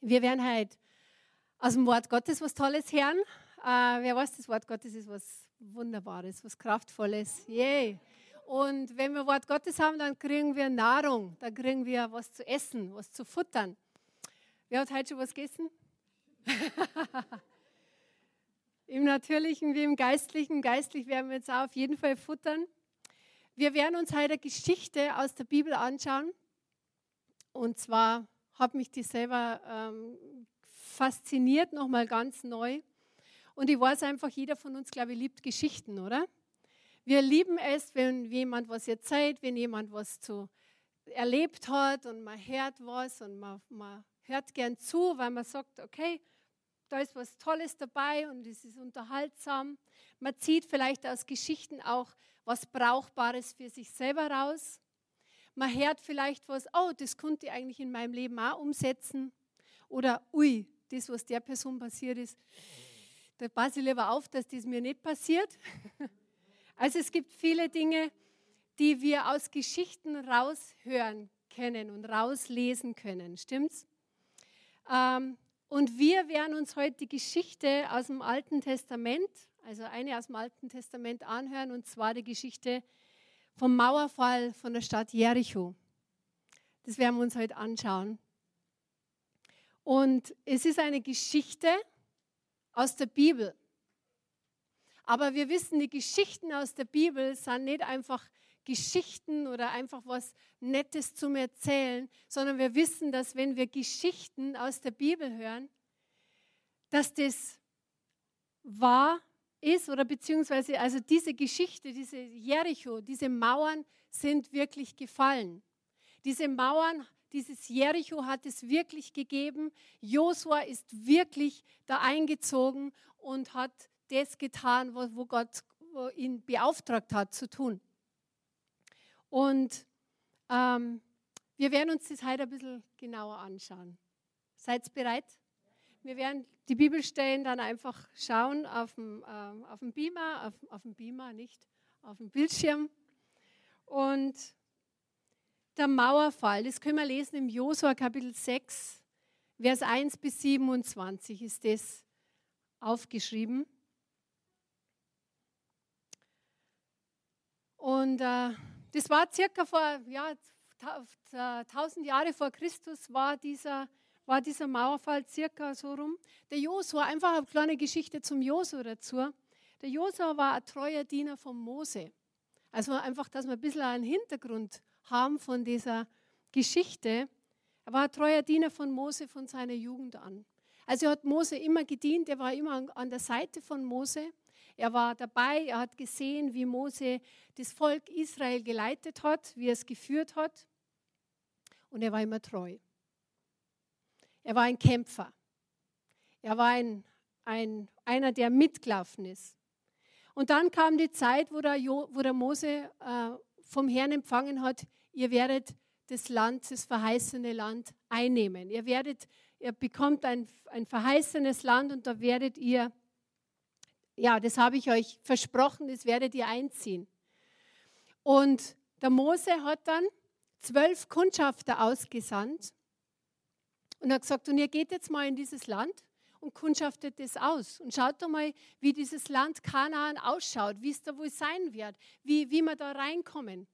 Wir werden heute aus dem Wort Gottes was Tolles hören. Äh, wer weiß, das Wort Gottes ist was Wunderbares, was Kraftvolles. Yay! Und wenn wir Wort Gottes haben, dann kriegen wir Nahrung, dann kriegen wir was zu essen, was zu futtern. Wer hat heute schon was gegessen? Im Natürlichen wie im Geistlichen. Geistlich werden wir jetzt auch auf jeden Fall futtern. Wir werden uns heute eine Geschichte aus der Bibel anschauen. Und zwar hat mich die selber ähm, fasziniert, nochmal ganz neu. Und ich weiß einfach, jeder von uns, glaube ich, liebt Geschichten, oder? Wir lieben es, wenn jemand was erzählt, wenn jemand was zu erlebt hat und man hört was und man, man hört gern zu, weil man sagt, okay, da ist was Tolles dabei und es ist unterhaltsam. Man zieht vielleicht aus Geschichten auch was Brauchbares für sich selber raus. Man hört vielleicht was, oh, das konnte ich eigentlich in meinem Leben auch umsetzen. Oder, ui, das, was der Person passiert ist, da passe ich lieber auf, dass das mir nicht passiert. Also es gibt viele Dinge, die wir aus Geschichten raushören können und rauslesen können. Stimmt's? Ähm, und wir werden uns heute die Geschichte aus dem Alten Testament, also eine aus dem Alten Testament anhören, und zwar die Geschichte vom Mauerfall von der Stadt Jericho. Das werden wir uns heute anschauen. Und es ist eine Geschichte aus der Bibel. Aber wir wissen, die Geschichten aus der Bibel sind nicht einfach Geschichten oder einfach was Nettes zum Erzählen, sondern wir wissen, dass wenn wir Geschichten aus der Bibel hören, dass das wahr ist oder beziehungsweise also diese Geschichte, diese Jericho, diese Mauern sind wirklich gefallen. Diese Mauern, dieses Jericho hat es wirklich gegeben. Josua ist wirklich da eingezogen und hat das getan, wo Gott ihn beauftragt hat zu tun. Und ähm, wir werden uns das heute ein bisschen genauer anschauen. Seid bereit? Wir werden die Bibelstellen dann einfach schauen auf dem, äh, auf dem Beamer, auf, auf dem Beamer, nicht auf dem Bildschirm. Und der Mauerfall, das können wir lesen im Josua Kapitel 6, Vers 1 bis 27 ist das aufgeschrieben. Und äh, das war circa vor ja, 1000 Jahre vor Christus war dieser, war dieser Mauerfall circa so rum. Der Josua, einfach eine kleine Geschichte zum Josua dazu. Der Josua war ein treuer Diener von Mose. Also einfach, dass wir ein bisschen einen Hintergrund haben von dieser Geschichte. Er war ein treuer Diener von Mose von seiner Jugend an. Also er hat Mose immer gedient, er war immer an der Seite von Mose. Er war dabei, er hat gesehen, wie Mose das Volk Israel geleitet hat, wie er es geführt hat. Und er war immer treu. Er war ein Kämpfer. Er war ein, ein, einer, der mitgelaufen ist. Und dann kam die Zeit, wo der, jo, wo der Mose äh, vom Herrn empfangen hat, ihr werdet das Land, das verheißene Land einnehmen. Ihr werdet, ihr bekommt ein, ein verheißenes Land und da werdet ihr ja, das habe ich euch versprochen, das werdet ihr einziehen. Und der Mose hat dann zwölf Kundschafter ausgesandt und hat gesagt, und ihr geht jetzt mal in dieses Land und kundschaftet das aus. Und schaut doch mal, wie dieses Land Kanaan ausschaut, wie es da wohl sein wird, wie, wie wir da reinkommen.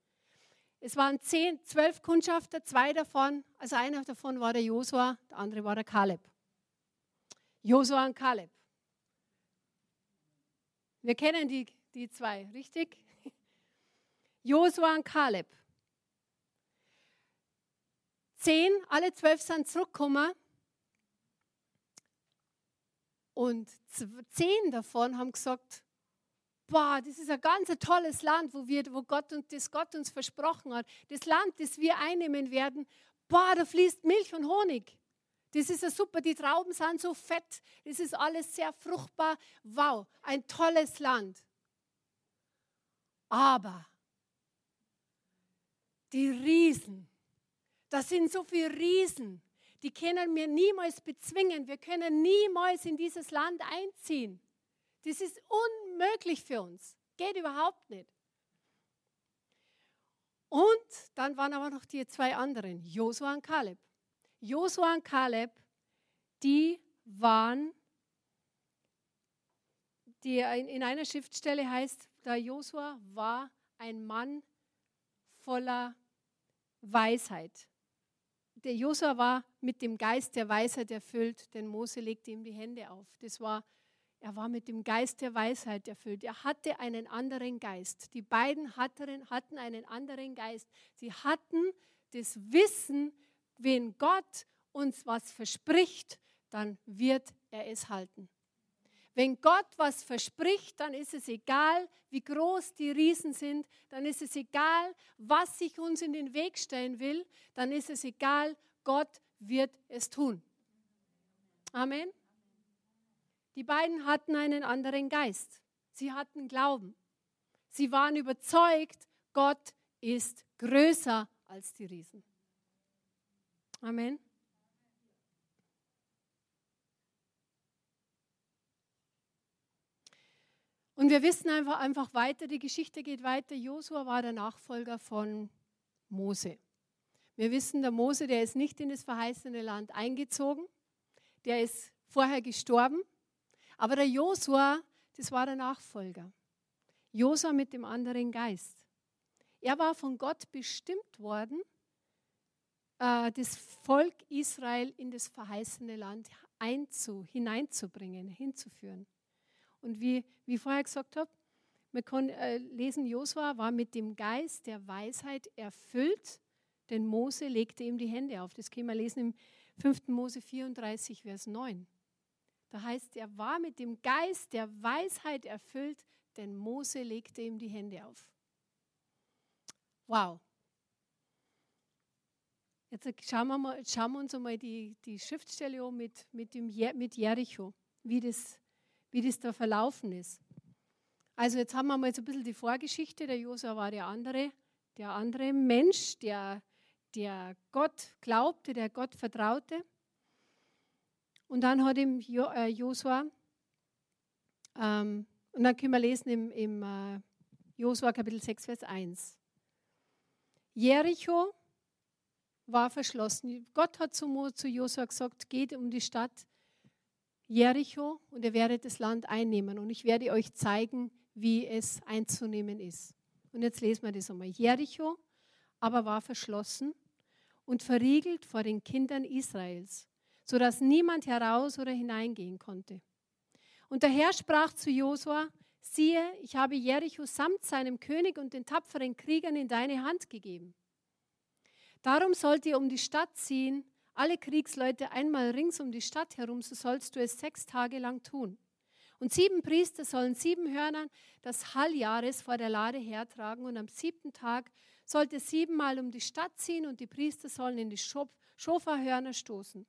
Es waren zehn, zwölf Kundschafter, zwei davon, also einer davon war der Josua, der andere war der Kaleb. Josua und Kaleb. Wir kennen die, die zwei, richtig? Josua und Kaleb. Zehn, alle zwölf sind zurückgekommen. Und zehn davon haben gesagt, boah, das ist ein ganz tolles Land, wo, wir, wo Gott und das Gott uns versprochen hat. Das Land, das wir einnehmen werden, boah, da fließt Milch und Honig. Das ist ja super, die Trauben sind so fett, das ist alles sehr fruchtbar. Wow, ein tolles Land. Aber die Riesen, das sind so viele Riesen, die können wir niemals bezwingen. Wir können niemals in dieses Land einziehen. Das ist unmöglich für uns. Geht überhaupt nicht. Und dann waren aber noch die zwei anderen, Josua und Kaleb. Josua und Kaleb, die waren, die in einer Schriftstelle heißt, der Josua war ein Mann voller Weisheit. Der Josua war mit dem Geist der Weisheit erfüllt, denn Mose legte ihm die Hände auf. Das war, er war mit dem Geist der Weisheit erfüllt. Er hatte einen anderen Geist. Die beiden hatten, hatten einen anderen Geist. Sie hatten das Wissen, wenn Gott uns was verspricht, dann wird er es halten. Wenn Gott was verspricht, dann ist es egal, wie groß die Riesen sind, dann ist es egal, was sich uns in den Weg stellen will, dann ist es egal, Gott wird es tun. Amen. Die beiden hatten einen anderen Geist. Sie hatten Glauben. Sie waren überzeugt, Gott ist größer als die Riesen. Amen. Und wir wissen einfach, einfach weiter, die Geschichte geht weiter. Josua war der Nachfolger von Mose. Wir wissen, der Mose, der ist nicht in das verheißene Land eingezogen, der ist vorher gestorben. Aber der Josua, das war der Nachfolger. Josua mit dem anderen Geist. Er war von Gott bestimmt worden, äh, das Volk Israel in das verheißene Land einzu, hineinzubringen, hinzuführen. Und wie, wie ich vorher gesagt habe, wir können äh, lesen, Josua war mit dem Geist der Weisheit erfüllt, denn Mose legte ihm die Hände auf. Das können wir lesen im 5. Mose 34, Vers 9. Da heißt, er war mit dem Geist der Weisheit erfüllt, denn Mose legte ihm die Hände auf. Wow. Jetzt schauen wir, mal, schauen wir uns einmal die, die Schriftstelle an mit, mit, dem, mit Jericho, wie das wie das da verlaufen ist. Also jetzt haben wir mal so ein bisschen die Vorgeschichte. Der Josua war der andere, der andere Mensch, der, der Gott glaubte, der Gott vertraute. Und dann hat ihm äh, Josua, ähm, und dann können wir lesen im, im äh, Josua Kapitel 6, Vers 1. Jericho war verschlossen. Gott hat zu, zu Josua gesagt, geht um die Stadt Jericho und ihr werdet das Land einnehmen und ich werde euch zeigen, wie es einzunehmen ist. Und jetzt lesen wir das einmal. Jericho aber war verschlossen und verriegelt vor den Kindern Israels, sodass niemand heraus oder hineingehen konnte. Und der Herr sprach zu Josua, siehe, ich habe Jericho samt seinem König und den tapferen Kriegern in deine Hand gegeben. Darum sollt ihr um die Stadt ziehen alle Kriegsleute einmal rings um die Stadt herum, so sollst du es sechs Tage lang tun. Und sieben Priester sollen sieben Hörner des Halljahres vor der Lade hertragen und am siebten Tag sollte siebenmal um die Stadt ziehen und die Priester sollen in die Schofahörner stoßen.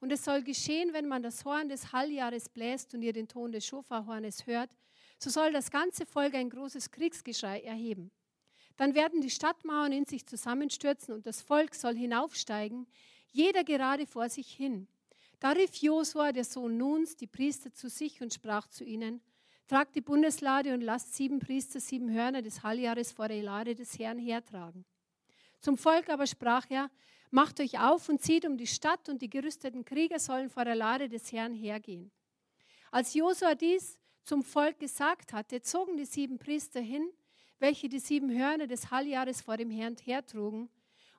Und es soll geschehen, wenn man das Horn des Halljahres bläst und ihr den Ton des Schofahornes hört, so soll das ganze Volk ein großes Kriegsgeschrei erheben. Dann werden die Stadtmauern in sich zusammenstürzen und das Volk soll hinaufsteigen, jeder gerade vor sich hin. Da rief Josua, der Sohn Nuns, die Priester zu sich und sprach zu ihnen, Tragt die Bundeslade und lasst sieben Priester sieben Hörner des Halljahres vor der Lade des Herrn hertragen. Zum Volk aber sprach er, Macht euch auf und zieht um die Stadt, und die gerüsteten Krieger sollen vor der Lade des Herrn hergehen. Als Josua dies zum Volk gesagt hatte, zogen die sieben Priester hin, welche die sieben Hörner des Halljahres vor dem Herrn hertrugen,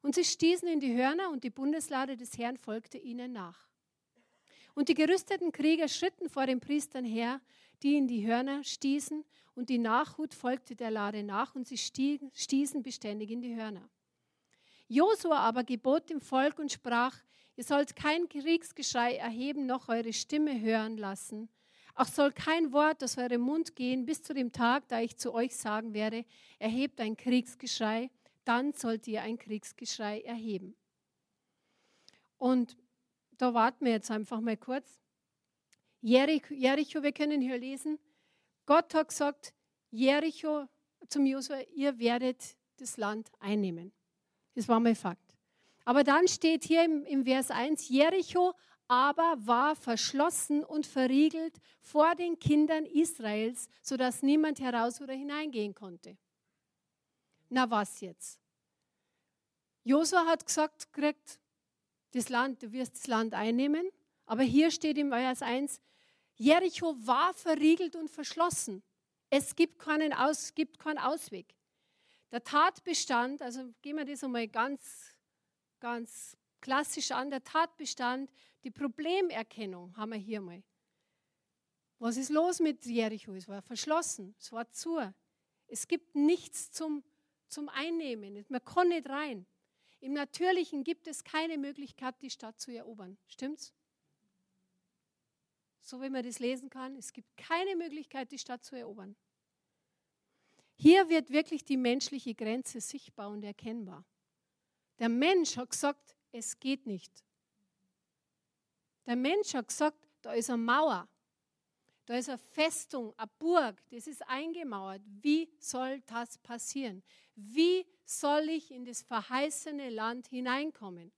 und sie stießen in die Hörner und die Bundeslade des Herrn folgte ihnen nach. Und die gerüsteten Krieger schritten vor den Priestern her, die in die Hörner stießen, und die Nachhut folgte der Lade nach, und sie stießen beständig in die Hörner. Josua aber gebot dem Volk und sprach, ihr sollt kein Kriegsgeschrei erheben, noch eure Stimme hören lassen. Auch soll kein Wort aus eurem Mund gehen, bis zu dem Tag, da ich zu euch sagen werde, erhebt ein Kriegsgeschrei dann sollt ihr ein Kriegsgeschrei erheben. Und da warten wir jetzt einfach mal kurz. Jericho, Jericho, wir können hier lesen, Gott hat gesagt, Jericho zum Josua, ihr werdet das Land einnehmen. Das war mein Fakt. Aber dann steht hier im, im Vers 1, Jericho aber war verschlossen und verriegelt vor den Kindern Israels, sodass niemand heraus oder hineingehen konnte. Na was jetzt? Josua hat gesagt, kriegt das Land, du wirst das Land einnehmen, Aber hier steht im Vers 1, Jericho war verriegelt und verschlossen. Es gibt keinen, Aus, gibt keinen Ausweg. Der Tatbestand, also gehen wir das einmal ganz, ganz klassisch an, der Tatbestand, die Problemerkennung haben wir hier mal. Was ist los mit Jericho? Es war verschlossen, es war zu. Es gibt nichts zum, zum Einnehmen, man kann nicht rein. Im Natürlichen gibt es keine Möglichkeit, die Stadt zu erobern. Stimmt's? So wie man das lesen kann, es gibt keine Möglichkeit, die Stadt zu erobern. Hier wird wirklich die menschliche Grenze sichtbar und erkennbar. Der Mensch hat gesagt, es geht nicht. Der Mensch hat gesagt, da ist eine Mauer, da ist eine Festung, eine Burg, das ist eingemauert. Wie soll das passieren? Wie soll ich in das verheißene Land hineinkommen?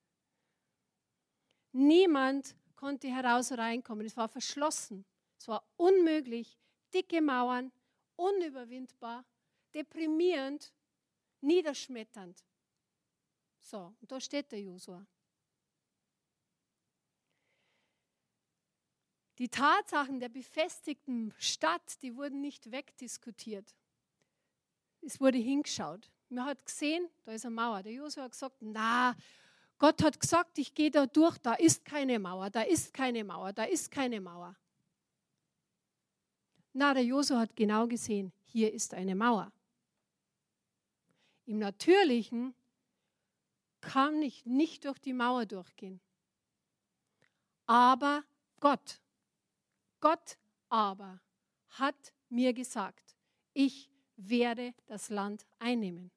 Niemand konnte heraus reinkommen. Es war verschlossen. Es war unmöglich. Dicke Mauern, unüberwindbar, deprimierend, niederschmetternd. So, und da steht der Josua. Die Tatsachen der befestigten Stadt, die wurden nicht wegdiskutiert. Es wurde hingeschaut. Man hat gesehen, da ist eine Mauer. Der Josua hat gesagt, na, Gott hat gesagt, ich gehe da durch, da ist keine Mauer, da ist keine Mauer, da ist keine Mauer. Na, der Josua hat genau gesehen, hier ist eine Mauer. Im Natürlichen kann ich nicht durch die Mauer durchgehen. Aber Gott, Gott aber hat mir gesagt, ich werde das Land einnehmen.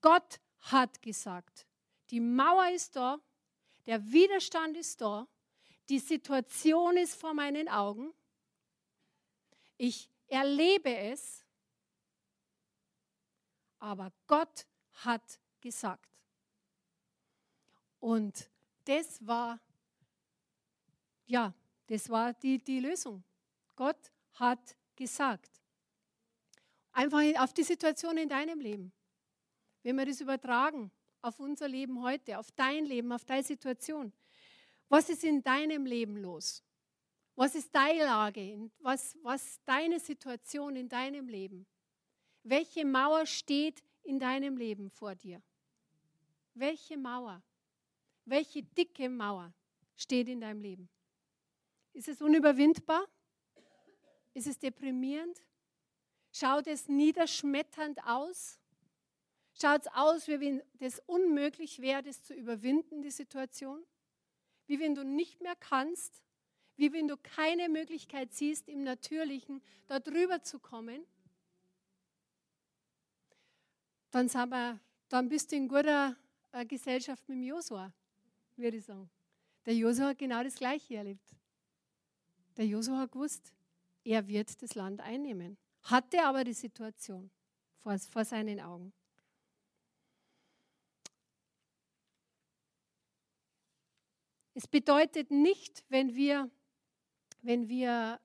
Gott hat gesagt, die Mauer ist da, der Widerstand ist da, die Situation ist vor meinen Augen. Ich erlebe es, aber Gott hat gesagt. Und das war, ja, das war die, die Lösung. Gott hat gesagt. Einfach auf die Situation in deinem Leben. Wenn wir das übertragen, auf unser Leben heute, auf dein Leben, auf deine Situation. Was ist in deinem Leben los? Was ist deine Lage? Was, was deine Situation in deinem Leben? Welche Mauer steht in deinem Leben vor dir? Welche Mauer? Welche dicke Mauer steht in deinem Leben? Ist es unüberwindbar? Ist es deprimierend? Schaut es niederschmetternd aus? Schaut es aus, wie wenn das unmöglich wäre, das zu überwinden, die Situation? Wie wenn du nicht mehr kannst? Wie wenn du keine Möglichkeit siehst, im Natürlichen da drüber zu kommen? Dann, sind wir, dann bist du in guter äh, Gesellschaft mit dem Josua, würde ich sagen. Der Josua hat genau das Gleiche erlebt. Der Josua hat gewusst, er wird das Land einnehmen. Hatte aber die Situation vor, vor seinen Augen. Es bedeutet nicht, wenn wir, wenn wir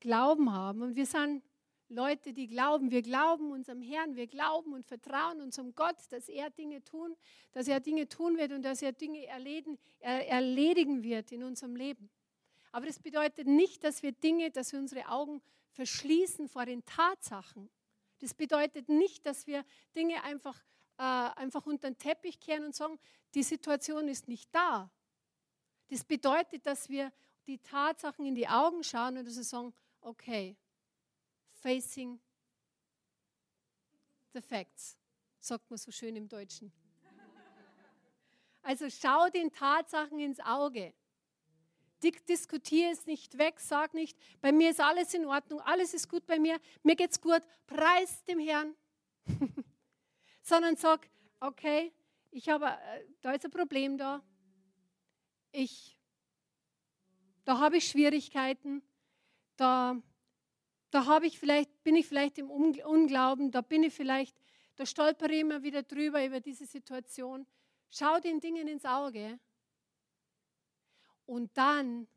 Glauben haben und wir sind Leute, die glauben, wir glauben unserem Herrn, wir glauben und vertrauen unserem Gott, dass er Dinge tun, dass er Dinge tun wird und dass er Dinge erledigen, erledigen wird in unserem Leben. Aber das bedeutet nicht, dass wir Dinge, dass wir unsere Augen verschließen vor den Tatsachen. Das bedeutet nicht, dass wir Dinge einfach äh, einfach unter den Teppich kehren und sagen, die Situation ist nicht da. Das bedeutet, dass wir die Tatsachen in die Augen schauen und dass wir sagen, okay, facing the facts, sagt man so schön im Deutschen. Also schau den Tatsachen ins Auge. Diskutiere es nicht weg, sag nicht, bei mir ist alles in Ordnung, alles ist gut bei mir, mir geht's gut, preis dem Herrn. sondern sag, okay, ich habe, äh, da ist ein Problem da. Ich, da habe ich Schwierigkeiten. Da, da habe ich vielleicht, bin ich vielleicht im Unglauben. Da bin ich vielleicht, da stolpere ich immer wieder drüber über diese Situation. Schau den Dingen ins Auge. Und dann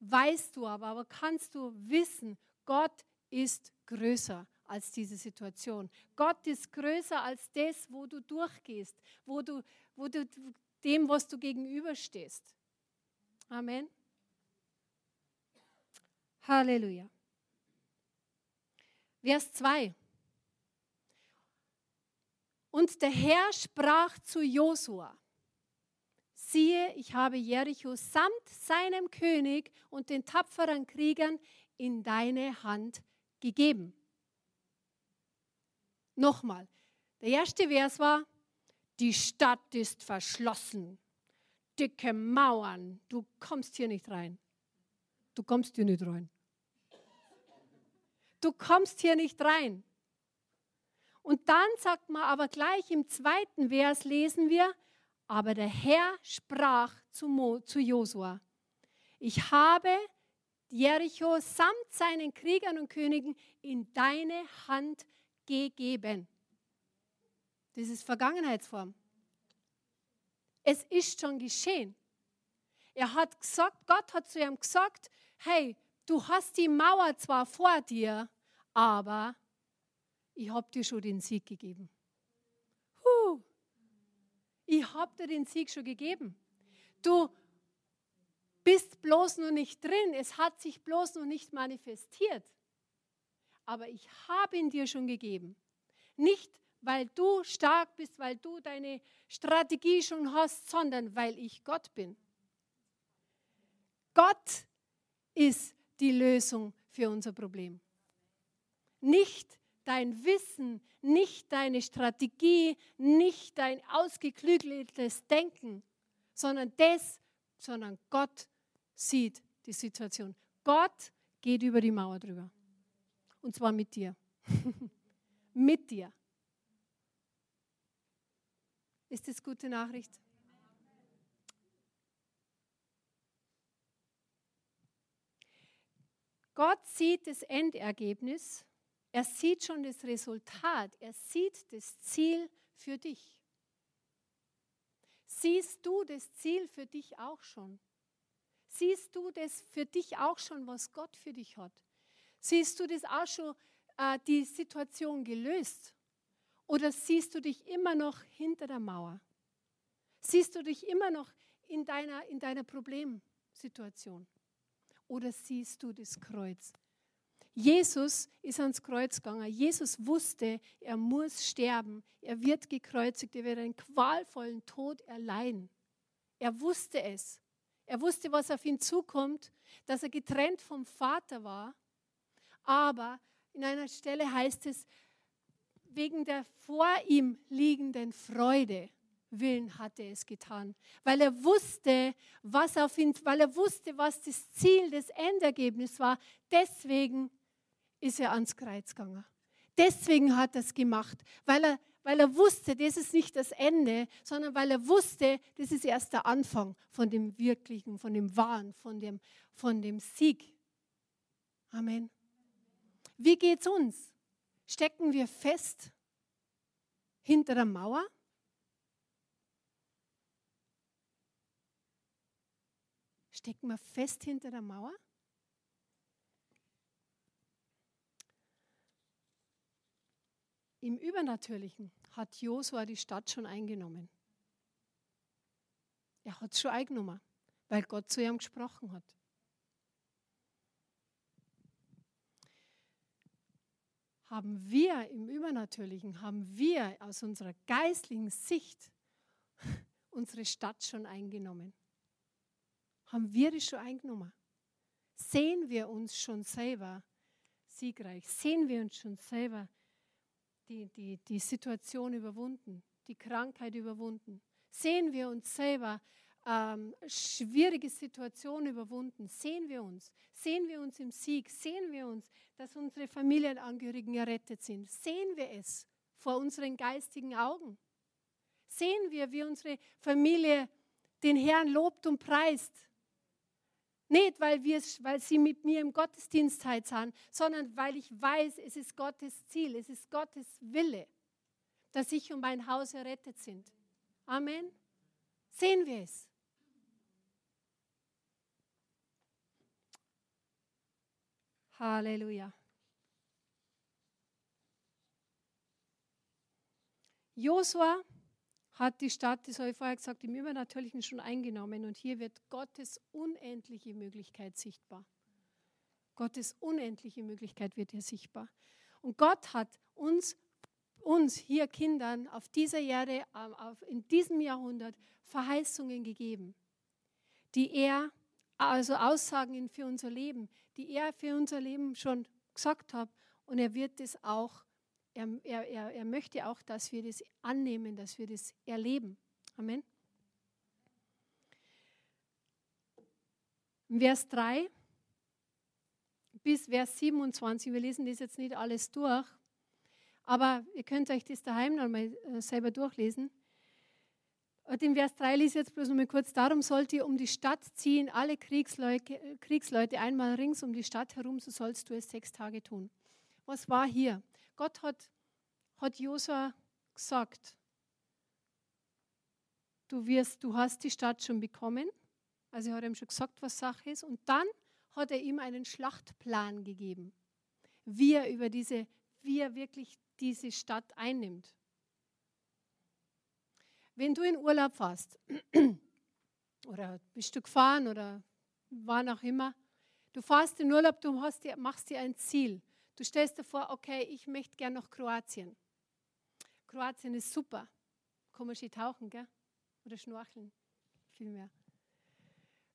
weißt du aber, aber kannst du wissen, Gott ist größer als diese Situation. Gott ist größer als das, wo du durchgehst, wo du, wo du dem, was du gegenüberstehst. Amen. Halleluja. Vers 2. Und der Herr sprach zu Josua, siehe, ich habe Jericho samt seinem König und den tapferen Kriegern in deine Hand gegeben. Nochmal, der erste Vers war, die Stadt ist verschlossen, dicke Mauern, du kommst hier nicht rein. Du kommst hier nicht rein. Du kommst hier nicht rein. Und dann sagt man aber gleich im zweiten Vers lesen wir, aber der Herr sprach zu, Mo, zu Josua, ich habe Jericho samt seinen Kriegern und Königen in deine Hand gegeben. Das ist Vergangenheitsform. Es ist schon geschehen. Er hat gesagt, Gott hat zu ihm gesagt, hey, du hast die Mauer zwar vor dir, aber ich habe dir schon den Sieg gegeben. Ich habe dir den Sieg schon gegeben. Du bist bloß noch nicht drin, es hat sich bloß noch nicht manifestiert. Aber ich habe ihn dir schon gegeben. Nicht, weil du stark bist, weil du deine Strategie schon hast, sondern weil ich Gott bin. Gott ist die Lösung für unser Problem. Nicht dein Wissen, nicht deine Strategie, nicht dein ausgeklügeltes Denken, sondern das, sondern Gott sieht die Situation. Gott geht über die Mauer drüber. Und zwar mit dir. mit dir. Ist das gute Nachricht? Gott sieht das Endergebnis, er sieht schon das Resultat, er sieht das Ziel für dich. Siehst du das Ziel für dich auch schon? Siehst du das für dich auch schon, was Gott für dich hat? Siehst du das auch schon, äh, die Situation gelöst? Oder siehst du dich immer noch hinter der Mauer? Siehst du dich immer noch in deiner, in deiner Problemsituation? oder siehst du das Kreuz? Jesus ist ans Kreuz gegangen. Jesus wusste, er muss sterben. Er wird gekreuzigt. Er wird einen qualvollen Tod erleiden. Er wusste es. Er wusste, was auf ihn zukommt, dass er getrennt vom Vater war. Aber in einer Stelle heißt es, wegen der vor ihm liegenden Freude Willen hat er es getan, weil er wusste, was auf ihn, weil er wusste, was das Ziel, das Endergebnis war. Deswegen ist er ans Kreuz gegangen. Deswegen hat er es gemacht, weil er, weil er wusste, das ist nicht das Ende, sondern weil er wusste, das ist erst der Anfang von dem Wirklichen, von dem Wahren, von dem, von dem Sieg. Amen. Wie geht's uns? Stecken wir fest hinter der Mauer? Stecken wir fest hinter der Mauer? Im Übernatürlichen hat Josua die Stadt schon eingenommen. Er hat es schon eingenommen, weil Gott zu ihm gesprochen hat. Haben wir im Übernatürlichen, haben wir aus unserer geistlichen Sicht unsere Stadt schon eingenommen? Haben wir das schon eingenommen? Sehen wir uns schon selber siegreich? Sehen wir uns schon selber die, die, die Situation überwunden, die Krankheit überwunden? Sehen wir uns selber ähm, schwierige Situationen überwunden? Sehen wir uns? Sehen wir uns im Sieg? Sehen wir uns, dass unsere Familienangehörigen errettet sind? Sehen wir es vor unseren geistigen Augen? Sehen wir, wie unsere Familie den Herrn lobt und preist? Nicht, weil, wir, weil sie mit mir im Gottesdienst halt sind, sondern weil ich weiß, es ist Gottes Ziel, es ist Gottes Wille, dass ich und mein Haus errettet sind. Amen. Sehen wir es. Halleluja. Josua hat die Stadt, das habe ich vorher gesagt, im Übernatürlichen schon eingenommen. Und hier wird Gottes unendliche Möglichkeit sichtbar. Gottes unendliche Möglichkeit wird hier sichtbar. Und Gott hat uns, uns hier Kindern auf dieser Erde, auf, in diesem Jahrhundert Verheißungen gegeben, die er, also Aussagen für unser Leben, die er für unser Leben schon gesagt hat. Und er wird es auch er, er, er, er möchte auch, dass wir das annehmen, dass wir das erleben. Amen. Vers 3 bis Vers 27, wir lesen das jetzt nicht alles durch, aber ihr könnt euch das daheim noch mal äh, selber durchlesen. Und in Vers 3 lese ich jetzt bloß noch mal kurz, darum sollt ihr um die Stadt ziehen, alle Kriegsleute, Kriegsleute einmal rings um die Stadt herum, so sollst du es sechs Tage tun. Was war hier? Gott hat, hat Josua gesagt, du, wirst, du hast die Stadt schon bekommen. Also er hat ihm schon gesagt, was Sache ist. Und dann hat er ihm einen Schlachtplan gegeben, wie er, über diese, wie er wirklich diese Stadt einnimmt. Wenn du in Urlaub fährst oder bist du gefahren oder wann auch immer, du fährst in Urlaub, du dir, machst dir ein Ziel. Du stellst dir vor, okay, ich möchte gerne nach Kroatien. Kroatien ist super. Kann man tauchen, gell? Oder schnorcheln, vielmehr.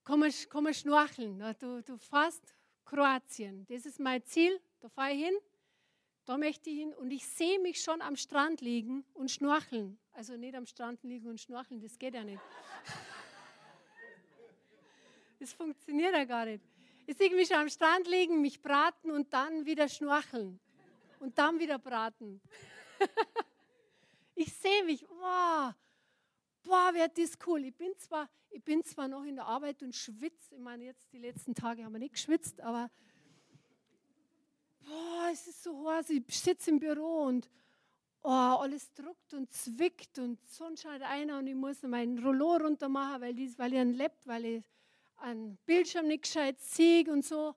Kann man schnorcheln. Du, du fährst Kroatien. Das ist mein Ziel. Da fahre ich hin. Da möchte ich hin. Und ich sehe mich schon am Strand liegen und schnorcheln. Also nicht am Strand liegen und schnorcheln, das geht ja nicht. Das funktioniert ja gar nicht. Ich sehe mich am Strand liegen, mich braten und dann wieder schnorcheln. Und dann wieder braten. ich sehe mich, wow, boah, wird das cool. Ich bin, zwar, ich bin zwar noch in der Arbeit und schwitze. Ich meine, jetzt die letzten Tage haben wir nicht geschwitzt, aber boah, es ist so heiß. Ich sitze im Büro und oh, alles druckt und zwickt und Sonne scheint einer und ich muss meinen Rollo runter machen, weil, dies, weil ich einen Lepp, weil ich einen Bildschirm nicht gescheit sehe und so.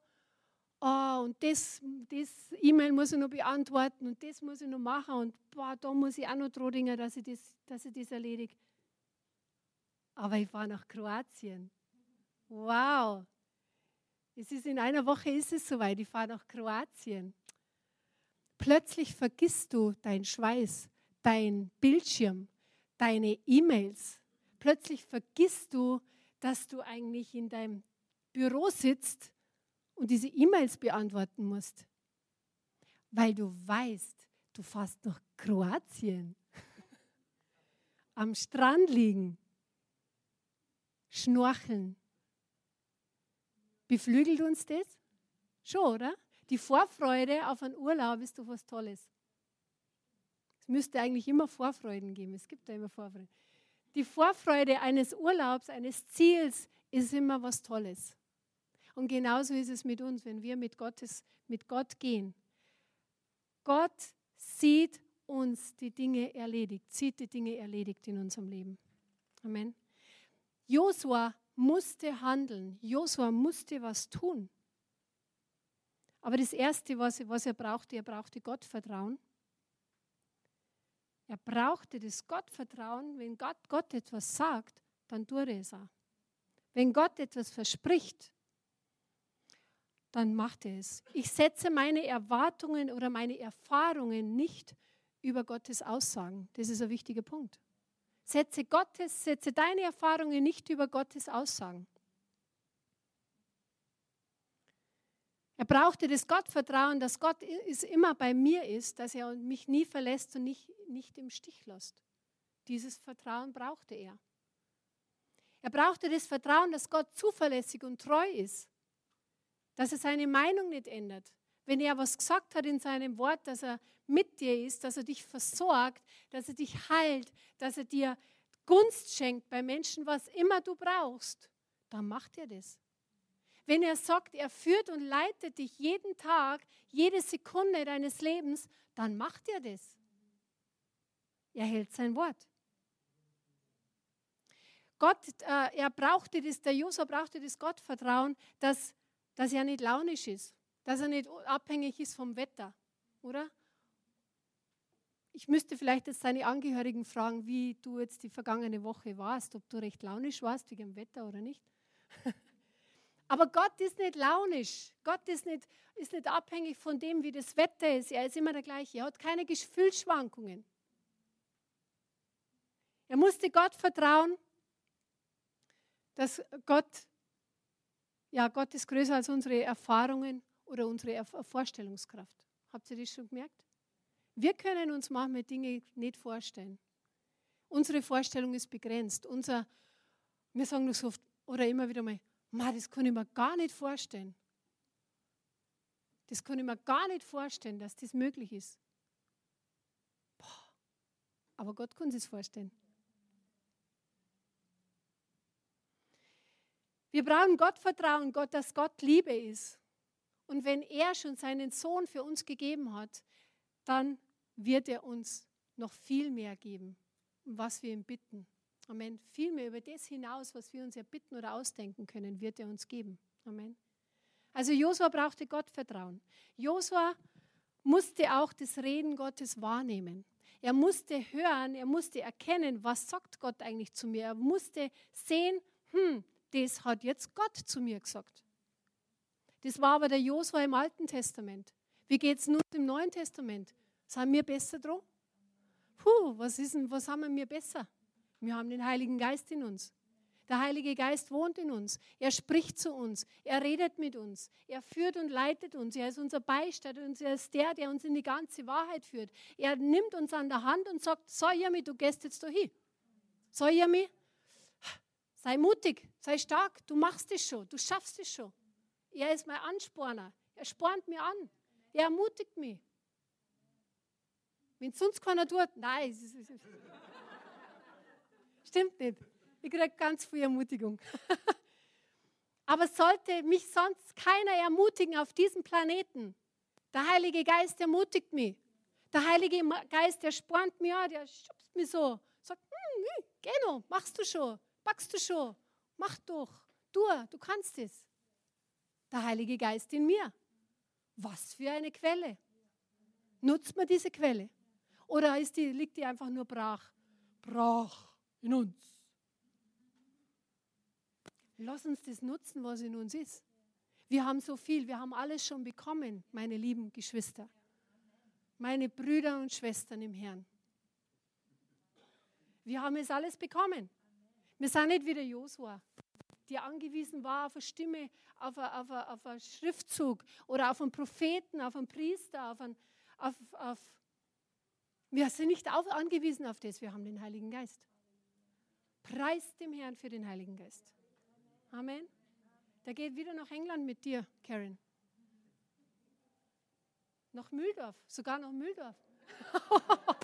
Oh, und das, das E-Mail muss ich noch beantworten und das muss ich noch machen und boah, da muss ich auch noch drohen, dass ich das, dass ich das erledige. Aber ich fahre nach Kroatien. Wow. Es ist in einer Woche ist es soweit, ich fahre nach Kroatien. Plötzlich vergisst du deinen Schweiß, dein Bildschirm, deine E-Mails. Plötzlich vergisst du, dass du eigentlich in deinem Büro sitzt und diese E-Mails beantworten musst, weil du weißt, du fährst nach Kroatien, am Strand liegen, schnorcheln. Beflügelt uns das? Schon, oder? Die Vorfreude auf einen Urlaub ist doch was Tolles. Es müsste eigentlich immer Vorfreuden geben. Es gibt da immer Vorfreuden. Die Vorfreude eines Urlaubs, eines Ziels ist immer was Tolles. Und genauso ist es mit uns, wenn wir mit, Gottes, mit Gott gehen. Gott sieht uns die Dinge erledigt, sieht die Dinge erledigt in unserem Leben. Amen. Josua musste handeln. Josua musste was tun. Aber das Erste, was, was er brauchte, er brauchte Gottvertrauen. Er brauchte das Gottvertrauen, wenn Gott, Gott etwas sagt, dann tut er es auch. Wenn Gott etwas verspricht, dann macht er es. Ich setze meine Erwartungen oder meine Erfahrungen nicht über Gottes Aussagen. Das ist ein wichtiger Punkt. Setze Gottes, setze deine Erfahrungen nicht über Gottes Aussagen. Er brauchte das Gottvertrauen, dass Gott ist immer bei mir ist, dass er mich nie verlässt und nicht, nicht im Stich lässt. Dieses Vertrauen brauchte er. Er brauchte das Vertrauen, dass Gott zuverlässig und treu ist, dass er seine Meinung nicht ändert. Wenn er was gesagt hat in seinem Wort, dass er mit dir ist, dass er dich versorgt, dass er dich heilt, dass er dir Gunst schenkt bei Menschen, was immer du brauchst, dann macht er das. Wenn er sagt, er führt und leitet dich jeden Tag, jede Sekunde deines Lebens, dann macht er das. Er hält sein Wort. Gott, äh, er brauchte das, der Josua brauchte das Gottvertrauen, dass, dass er nicht launisch ist, dass er nicht abhängig ist vom Wetter, oder? ich müsste vielleicht jetzt deine Angehörigen fragen, wie du jetzt die vergangene Woche warst, ob du recht launisch warst wegen dem Wetter oder nicht. Aber Gott ist nicht launisch. Gott ist nicht, ist nicht abhängig von dem, wie das Wetter ist. Er ist immer der gleiche. Er hat keine Gefühlsschwankungen. Er musste Gott vertrauen, dass Gott, ja, Gott ist größer als unsere Erfahrungen oder unsere Vorstellungskraft. Habt ihr das schon gemerkt? Wir können uns manchmal Dinge nicht vorstellen. Unsere Vorstellung ist begrenzt. Unser, wir sagen das oft oder immer wieder mal, das kann ich mir gar nicht vorstellen. Das kann ich mir gar nicht vorstellen, dass das möglich ist. Boah. Aber Gott kann sich vorstellen. Wir brauchen Gott vertrauen, Gott, dass Gott Liebe ist. Und wenn er schon seinen Sohn für uns gegeben hat, dann wird er uns noch viel mehr geben, was wir ihm bitten. Amen. Viel mehr über das hinaus, was wir uns erbitten oder ausdenken können, wird er uns geben. Amen. Also Josua brauchte Gottvertrauen. Josua musste auch das Reden Gottes wahrnehmen. Er musste hören, er musste erkennen, was sagt Gott eigentlich zu mir. Er musste sehen, hm, das hat jetzt Gott zu mir gesagt. Das war aber der Josua im Alten Testament. Wie geht es nun im Neuen Testament? Sind wir besser dran? Puh, was, ist denn, was haben wir mir besser? Wir haben den Heiligen Geist in uns. Der Heilige Geist wohnt in uns. Er spricht zu uns. Er redet mit uns. Er führt und leitet uns. Er ist unser Beistand und er ist der, der uns in die ganze Wahrheit führt. Er nimmt uns an der Hand und sagt, so Jami, du gehst jetzt da hin. So Jami, Sei mutig, sei stark, du machst es schon, du schaffst es schon. Er ist mein Ansporner, er spornt mir an, er ermutigt mich. Wenn sonst keiner tut, nein, stimmt nicht. Ich kriege ganz viel Ermutigung. Aber sollte mich sonst keiner ermutigen auf diesem Planeten, der Heilige Geist ermutigt mich. Der Heilige Geist, der spornt mich an, der schubst mich so, sagt, hm, geh noch, machst du schon packst du schon. Mach doch. Du, du kannst es. Der Heilige Geist in mir. Was für eine Quelle. Nutzt man diese Quelle? Oder die, liegt die einfach nur brach? Brach in uns. Lass uns das nutzen, was in uns ist. Wir haben so viel, wir haben alles schon bekommen, meine lieben Geschwister, meine Brüder und Schwestern im Herrn. Wir haben es alles bekommen. Wir sind nicht wie der Josua, der angewiesen war auf eine Stimme, auf, eine, auf, eine, auf einen Schriftzug oder auf einen Propheten, auf einen Priester, auf einen, auf, auf wir sind nicht auf, angewiesen auf das, wir haben den Heiligen Geist. Preis dem Herrn für den Heiligen Geist. Amen. Der geht wieder nach England mit dir, Karen. Nach Mühldorf, sogar nach Mühldorf.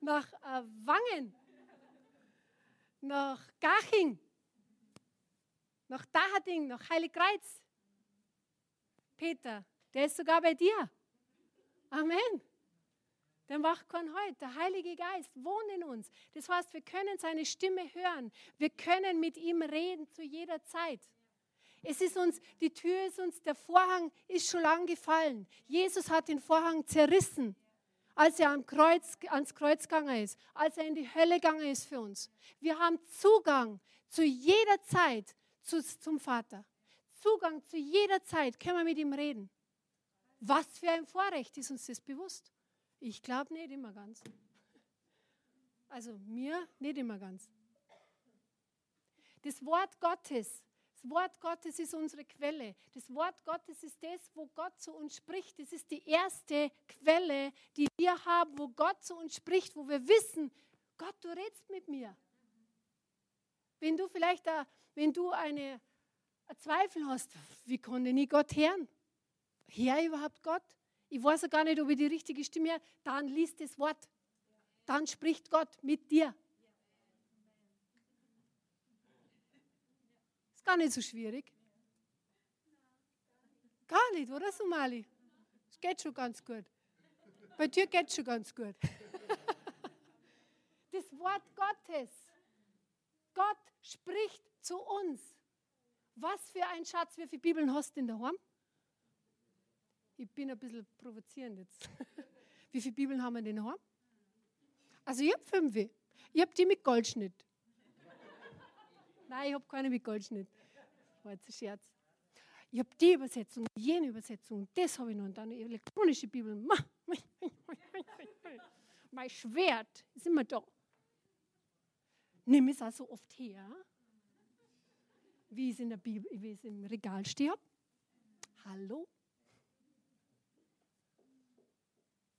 nach äh, Wangen, nach Gaching, nach Dahading, nach Heiligkreuz. Peter, der ist sogar bei dir. Amen. Der macht kein heute. Der Heilige Geist wohnt in uns. Das heißt, wir können seine Stimme hören. Wir können mit ihm reden zu jeder Zeit. Es ist uns, die Tür ist uns, der Vorhang ist schon lang gefallen. Jesus hat den Vorhang zerrissen als er am Kreuz, ans Kreuz gegangen ist, als er in die Hölle gegangen ist für uns. Wir haben Zugang zu jeder Zeit zu, zum Vater. Zugang zu jeder Zeit können wir mit ihm reden. Was für ein Vorrecht ist uns das bewusst? Ich glaube nicht immer ganz. Also mir nicht immer ganz. Das Wort Gottes das Wort Gottes ist unsere Quelle. Das Wort Gottes ist das, wo Gott zu uns spricht. Das ist die erste Quelle, die wir haben, wo Gott zu uns spricht, wo wir wissen, Gott, du redest mit mir. Wenn du vielleicht, da, wenn du eine, eine Zweifel hast, wie konnte ich Gott hören? Hör überhaupt Gott? Ich weiß ja gar nicht, ob ich die richtige Stimme höre. Dann liest das Wort. Dann spricht Gott mit dir. Gar nicht so schwierig. Gar nicht, oder Somali? Es geht schon ganz gut. Bei dir geht es schon ganz gut. Das Wort Gottes. Gott spricht zu uns. Was für ein Schatz, wie viele Bibeln hast du in der Hand? Ich bin ein bisschen provozierend jetzt. Wie viele Bibeln haben wir denn noch? Also ich habe fünf. Ich habe die mit Goldschnitt. Nein, ich habe keine mit Goldschnitt. War jetzt ein Scherz. Ich habe die Übersetzung, jene Übersetzung, das habe ich noch und dann elektronische Bibel. Mein Schwert ist immer da. Nimm es also oft her, wie es in der Bibel, wie es im Regal steht. Hallo?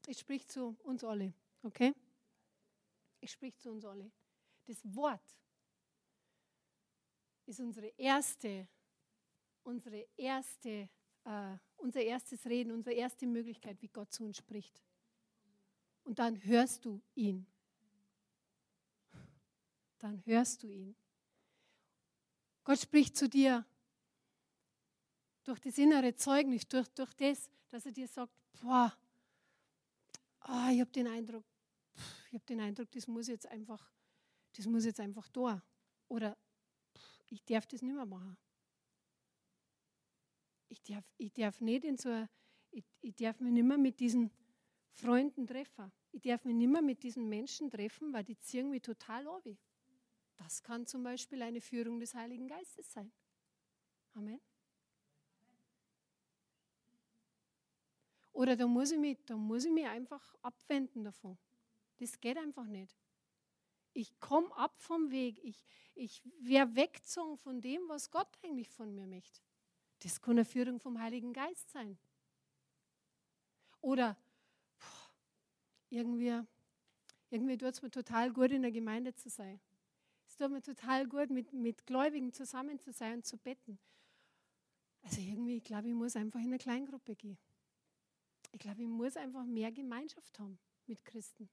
Ich sprich zu uns alle, okay? Ich sprich zu uns alle. Das Wort ist unsere erste unsere erste, äh, unser erstes Reden, unsere erste Möglichkeit, wie Gott zu uns spricht. Und dann hörst du ihn. Dann hörst du ihn. Gott spricht zu dir durch das innere Zeugnis, durch, durch das, dass er dir sagt, boah, oh, ich habe den Eindruck, ich habe den Eindruck, das muss jetzt einfach, das muss jetzt einfach da. Oder ich darf das nicht mehr machen ich darf, ich darf nicht in so ich, ich darf mich nicht mehr mit diesen Freunden treffen. Ich darf mich nicht mehr mit diesen Menschen treffen, weil die ziehen mich total ab. Das kann zum Beispiel eine Führung des Heiligen Geistes sein. Amen. Oder da muss, ich mich, da muss ich mich einfach abwenden davon. Das geht einfach nicht. Ich komme ab vom Weg. Ich, ich werde weggezogen von dem, was Gott eigentlich von mir möchte. Das kann eine Führung vom Heiligen Geist sein. Oder boah, irgendwie, irgendwie tut es mir total gut, in der Gemeinde zu sein. Es tut mir total gut, mit, mit Gläubigen zusammen zu sein und zu betten. Also irgendwie, ich glaube, ich muss einfach in eine Kleingruppe gehen. Ich glaube, ich muss einfach mehr Gemeinschaft haben mit Christen.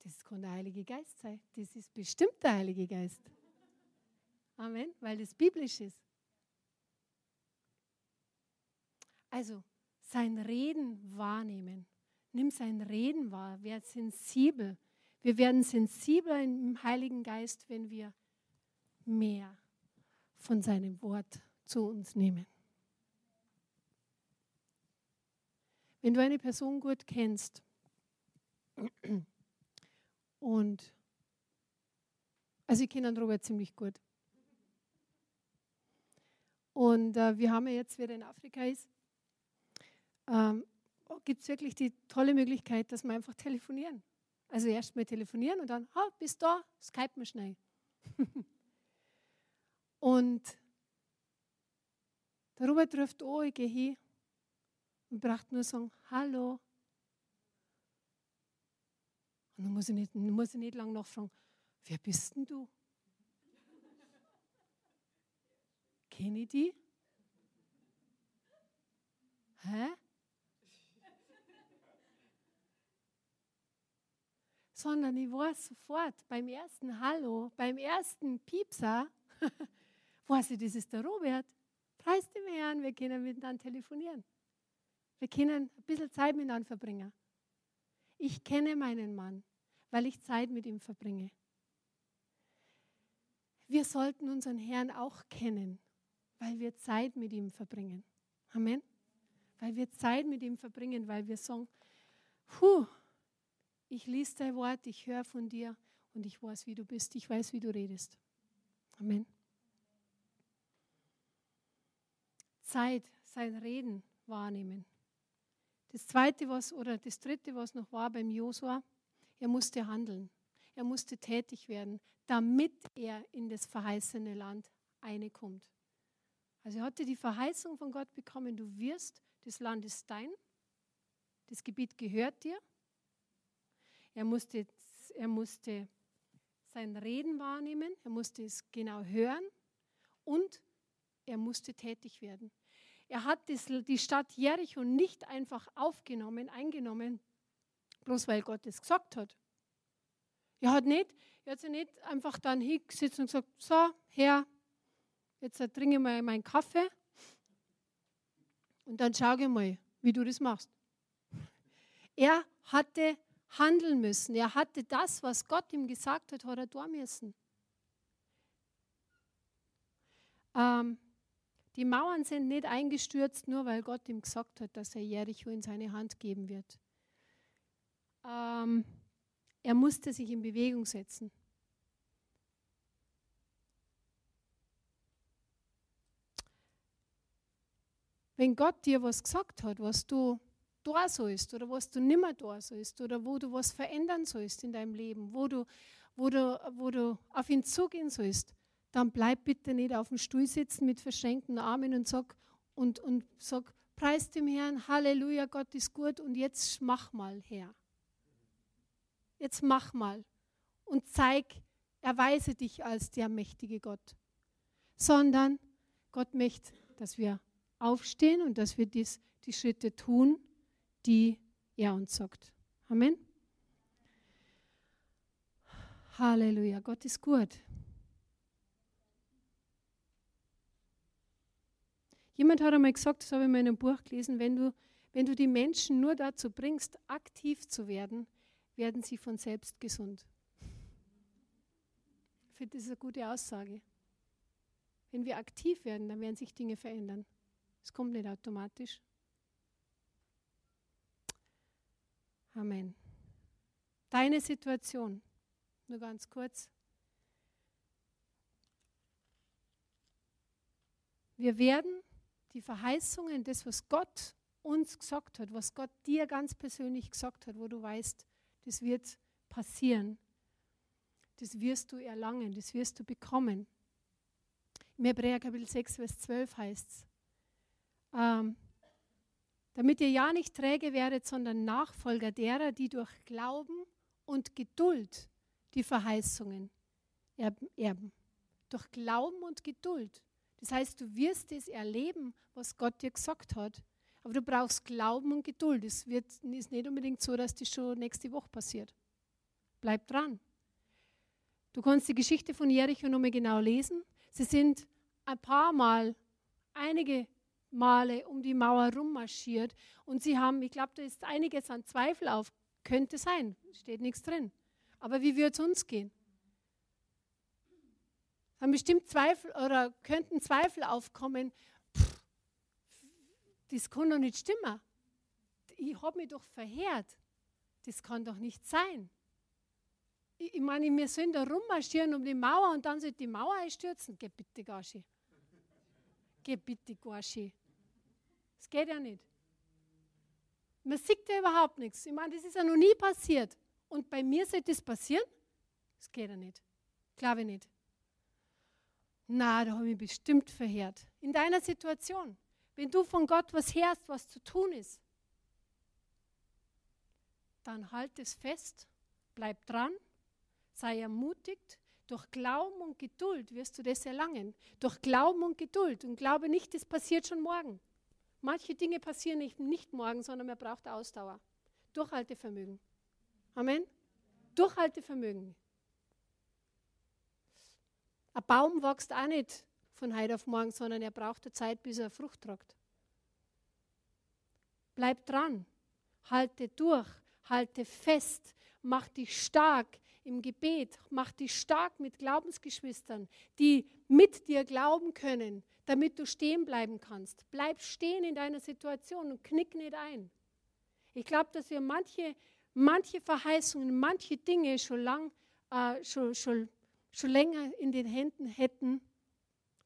Das kann der Heilige Geist sein. Das ist bestimmt der Heilige Geist. Amen, weil das biblisch ist. Also sein Reden wahrnehmen. Nimm sein Reden wahr, werd sensibel. Wir werden sensibler im Heiligen Geist, wenn wir mehr von seinem Wort zu uns nehmen. Wenn du eine Person gut kennst und also ich kenne den Robert ziemlich gut. Und äh, wir haben ja jetzt, wer in Afrika ist, ähm, gibt es wirklich die tolle Möglichkeit, dass wir einfach telefonieren. Also erst mal telefonieren und dann, ah, bist da, Skype mir schnell. und der Robert ruft an, ich gehe hin und braucht nur sagen, hallo. Und dann muss ich nicht, muss ich nicht lange nachfragen, wer bist denn du? Kenne ich die? Hä? sondern ich weiß sofort beim ersten Hallo, beim ersten Piepser, weiß ich, das ist der Robert. Preis dem Herrn, wir können miteinander telefonieren. Wir können ein bisschen Zeit miteinander verbringen. Ich kenne meinen Mann, weil ich Zeit mit ihm verbringe. Wir sollten unseren Herrn auch kennen, weil wir Zeit mit ihm verbringen. Amen. Weil wir Zeit mit ihm verbringen, weil wir sagen, puh, ich lese dein Wort, ich höre von dir und ich weiß, wie du bist, ich weiß, wie du redest. Amen. Zeit, sein Reden wahrnehmen. Das zweite, was oder das dritte, was noch war beim Josua, er musste handeln. Er musste tätig werden, damit er in das verheißene Land einkommt. Also er hatte die Verheißung von Gott bekommen, du wirst, das Land ist dein, das Gebiet gehört dir er musste, er musste sein Reden wahrnehmen, er musste es genau hören und er musste tätig werden. Er hat die Stadt Jericho nicht einfach aufgenommen, eingenommen, bloß weil Gott es gesagt hat. Er hat, nicht, er hat sich nicht einfach dann hingesetzt und gesagt, so, Herr, jetzt trinke ich mal meinen Kaffee und dann schaue ich mal, wie du das machst. Er hatte handeln müssen. Er hatte das, was Gott ihm gesagt hat, hat er tun müssen. Ähm, Die Mauern sind nicht eingestürzt, nur weil Gott ihm gesagt hat, dass er Jericho in seine Hand geben wird. Ähm, er musste sich in Bewegung setzen. Wenn Gott dir was gesagt hat, was du da sollst oder was du nimmer da sollst oder wo du was verändern sollst in deinem Leben, wo du, wo du, wo du auf ihn zugehen sollst, dann bleib bitte nicht auf dem Stuhl sitzen mit verschränkten Armen und sag, und, und sag, preis dem Herrn, Halleluja, Gott ist gut und jetzt mach mal, Herr. Jetzt mach mal und zeig, erweise dich als der mächtige Gott. Sondern Gott möchte, dass wir aufstehen und dass wir dies, die Schritte tun, die er uns sagt. Amen. Halleluja, Gott ist gut. Jemand hat einmal gesagt, das habe ich in meinem Buch gelesen, wenn du, wenn du die Menschen nur dazu bringst, aktiv zu werden, werden sie von selbst gesund. Ich finde, das ist eine gute Aussage. Wenn wir aktiv werden, dann werden sich Dinge verändern. Es kommt nicht automatisch. Amen. Deine Situation, nur ganz kurz. Wir werden die Verheißungen, das, was Gott uns gesagt hat, was Gott dir ganz persönlich gesagt hat, wo du weißt, das wird passieren, das wirst du erlangen, das wirst du bekommen. Im Hebräer Kapitel 6, Vers 12 heißt es, ähm, damit ihr ja nicht träge werdet, sondern Nachfolger derer, die durch Glauben und Geduld die Verheißungen erben. Durch Glauben und Geduld. Das heißt, du wirst es erleben, was Gott dir gesagt hat. Aber du brauchst Glauben und Geduld. Es wird, ist nicht unbedingt so, dass das schon nächste Woche passiert. Bleib dran. Du kannst die Geschichte von Jericho nochmal genau lesen. Sie sind ein paar Mal, einige Male um die Mauer rummarschiert und sie haben, ich glaube, da ist einiges an Zweifel auf. Könnte sein, steht nichts drin. Aber wie wird es uns gehen? Haben bestimmt Zweifel oder könnten Zweifel aufkommen. Pff, das kann doch nicht stimmen. Ich habe mich doch verheert. Das kann doch nicht sein. Ich, ich meine, wir sollen da rummarschieren um die Mauer und dann soll die Mauer einstürzen. Geh bitte, Gashi. Geh bitte, Gashi. Das geht ja nicht. Man sieht ja überhaupt nichts. Ich meine, das ist ja noch nie passiert. Und bei mir sollte das passieren? Das geht ja nicht. Glaube ich nicht. Na, da habe ich bestimmt verheert. In deiner Situation, wenn du von Gott was hörst, was zu tun ist, dann halt es fest, bleib dran, sei ermutigt. Durch Glauben und Geduld wirst du das erlangen. Durch Glauben und Geduld. Und glaube nicht, das passiert schon morgen. Manche Dinge passieren nicht, nicht morgen, sondern man braucht Ausdauer. Durchhaltevermögen. Amen. Durchhaltevermögen. Ein Baum wächst auch nicht von heute auf morgen, sondern er braucht eine Zeit, bis er Frucht tragt. Bleib dran, halte durch, halte fest, mach dich stark im Gebet, mach dich stark mit Glaubensgeschwistern, die mit dir glauben können, damit du stehen bleiben kannst. Bleib stehen in deiner Situation und knick nicht ein. Ich glaube, dass wir manche, manche Verheißungen, manche Dinge schon, lang, äh, schon, schon, schon länger in den Händen hätten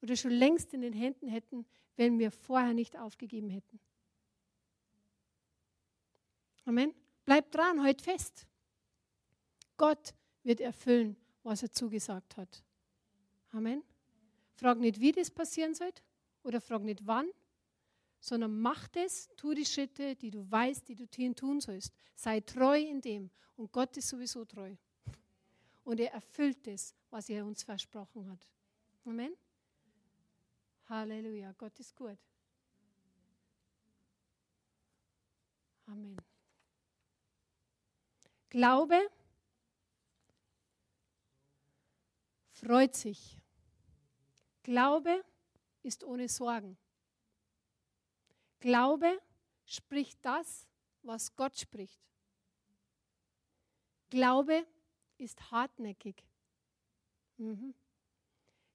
oder schon längst in den Händen hätten, wenn wir vorher nicht aufgegeben hätten. Amen. Bleib dran, halt fest. Gott wird erfüllen, was er zugesagt hat. Amen. Frag nicht, wie das passieren soll oder frag nicht wann, sondern mach das, tu die Schritte, die du weißt, die du tun sollst. Sei treu in dem und Gott ist sowieso treu. Und er erfüllt das, was er uns versprochen hat. Amen. Halleluja, Gott ist gut. Amen. Glaube freut sich Glaube ist ohne Sorgen. Glaube spricht das, was Gott spricht. Glaube ist hartnäckig. Mhm.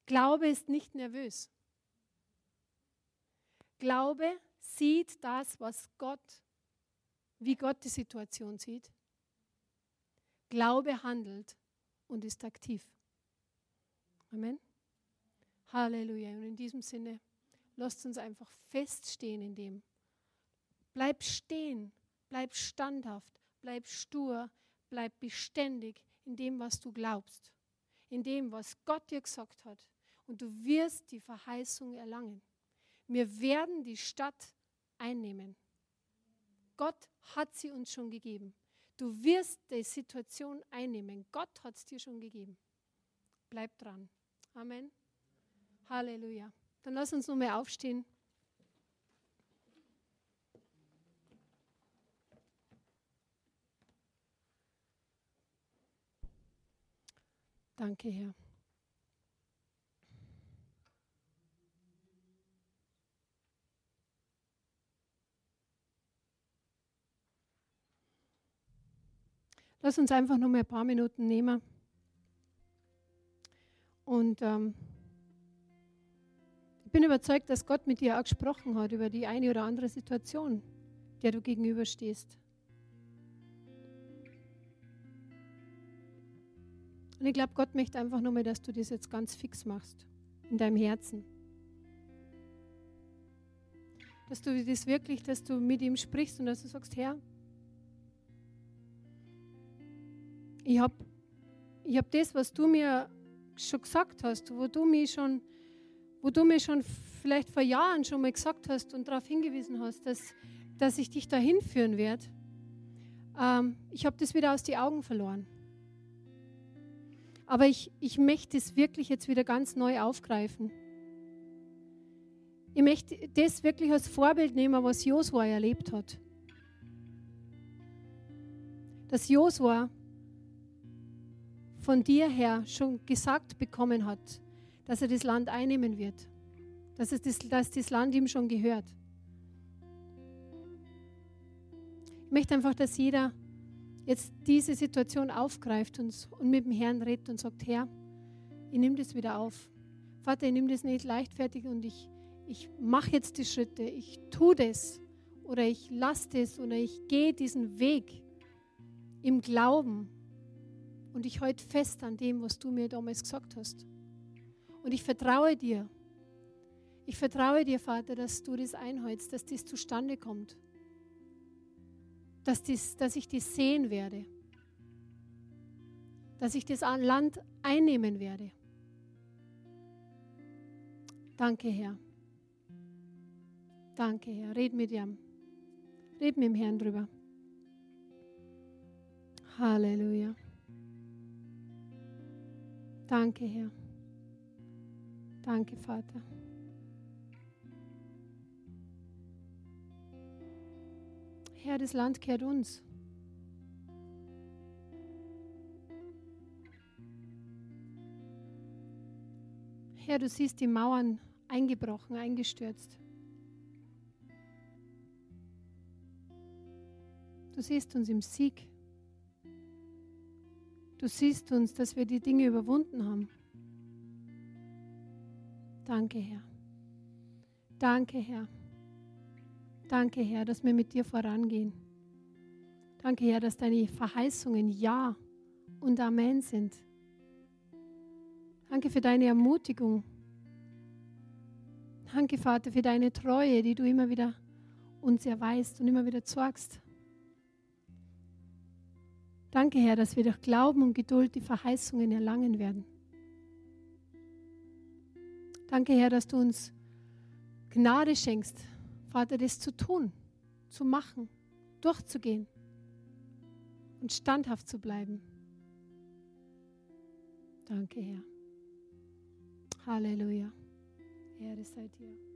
Glaube ist nicht nervös. Glaube sieht das, was Gott, wie Gott die Situation sieht. Glaube handelt und ist aktiv. Amen. Halleluja. Und in diesem Sinne, lasst uns einfach feststehen in dem. Bleib stehen, bleib standhaft, bleib stur, bleib beständig in dem, was du glaubst, in dem, was Gott dir gesagt hat. Und du wirst die Verheißung erlangen. Wir werden die Stadt einnehmen. Gott hat sie uns schon gegeben. Du wirst die Situation einnehmen. Gott hat es dir schon gegeben. Bleib dran. Amen. Halleluja. Dann lass uns nochmal aufstehen. Danke, Herr. Lass uns einfach noch mal ein paar Minuten nehmen. Und ähm, ich bin überzeugt, dass Gott mit dir auch gesprochen hat über die eine oder andere Situation, der du gegenüberstehst. Und ich glaube, Gott möchte einfach nur mal, dass du das jetzt ganz fix machst in deinem Herzen. Dass du das wirklich, dass du mit ihm sprichst und dass du sagst, Herr, ich habe ich hab das, was du mir schon gesagt hast, wo du mich schon, wo du mir schon vielleicht vor Jahren schon mal gesagt hast und darauf hingewiesen hast, dass, dass ich dich dahin führen werde, ähm, ich habe das wieder aus den Augen verloren. Aber ich, ich möchte es wirklich jetzt wieder ganz neu aufgreifen. Ich möchte das wirklich als Vorbild nehmen, was Josua erlebt hat. Dass Josua von dir her schon gesagt bekommen hat, dass er das Land einnehmen wird, dass, es das, dass das Land ihm schon gehört. Ich möchte einfach, dass jeder jetzt diese Situation aufgreift und, und mit dem Herrn redet und sagt, Herr, ich nehme das wieder auf. Vater, ich nehme das nicht leichtfertig und ich, ich mache jetzt die Schritte, ich tue das oder ich lasse das oder ich gehe diesen Weg im Glauben und ich halte fest an dem, was du mir damals gesagt hast. Und ich vertraue dir. Ich vertraue dir, Vater, dass du das einhältst, dass das zustande kommt. Dass, dies, dass ich das sehen werde. Dass ich das Land einnehmen werde. Danke, Herr. Danke, Herr. Red mit ihm. Red mit dem Herrn drüber. Halleluja. Danke, Herr. Danke, Vater. Herr, das Land kehrt uns. Herr, du siehst die Mauern eingebrochen, eingestürzt. Du siehst uns im Sieg. Du siehst uns, dass wir die Dinge überwunden haben. Danke, Herr. Danke, Herr. Danke, Herr, dass wir mit dir vorangehen. Danke, Herr, dass deine Verheißungen Ja und Amen sind. Danke für deine Ermutigung. Danke, Vater, für deine Treue, die du immer wieder uns erweist und immer wieder zeigst. Danke, Herr, dass wir durch Glauben und Geduld die Verheißungen erlangen werden. Danke, Herr, dass du uns Gnade schenkst, Vater, das zu tun, zu machen, durchzugehen und standhaft zu bleiben. Danke, Herr. Halleluja. Ehre sei dir.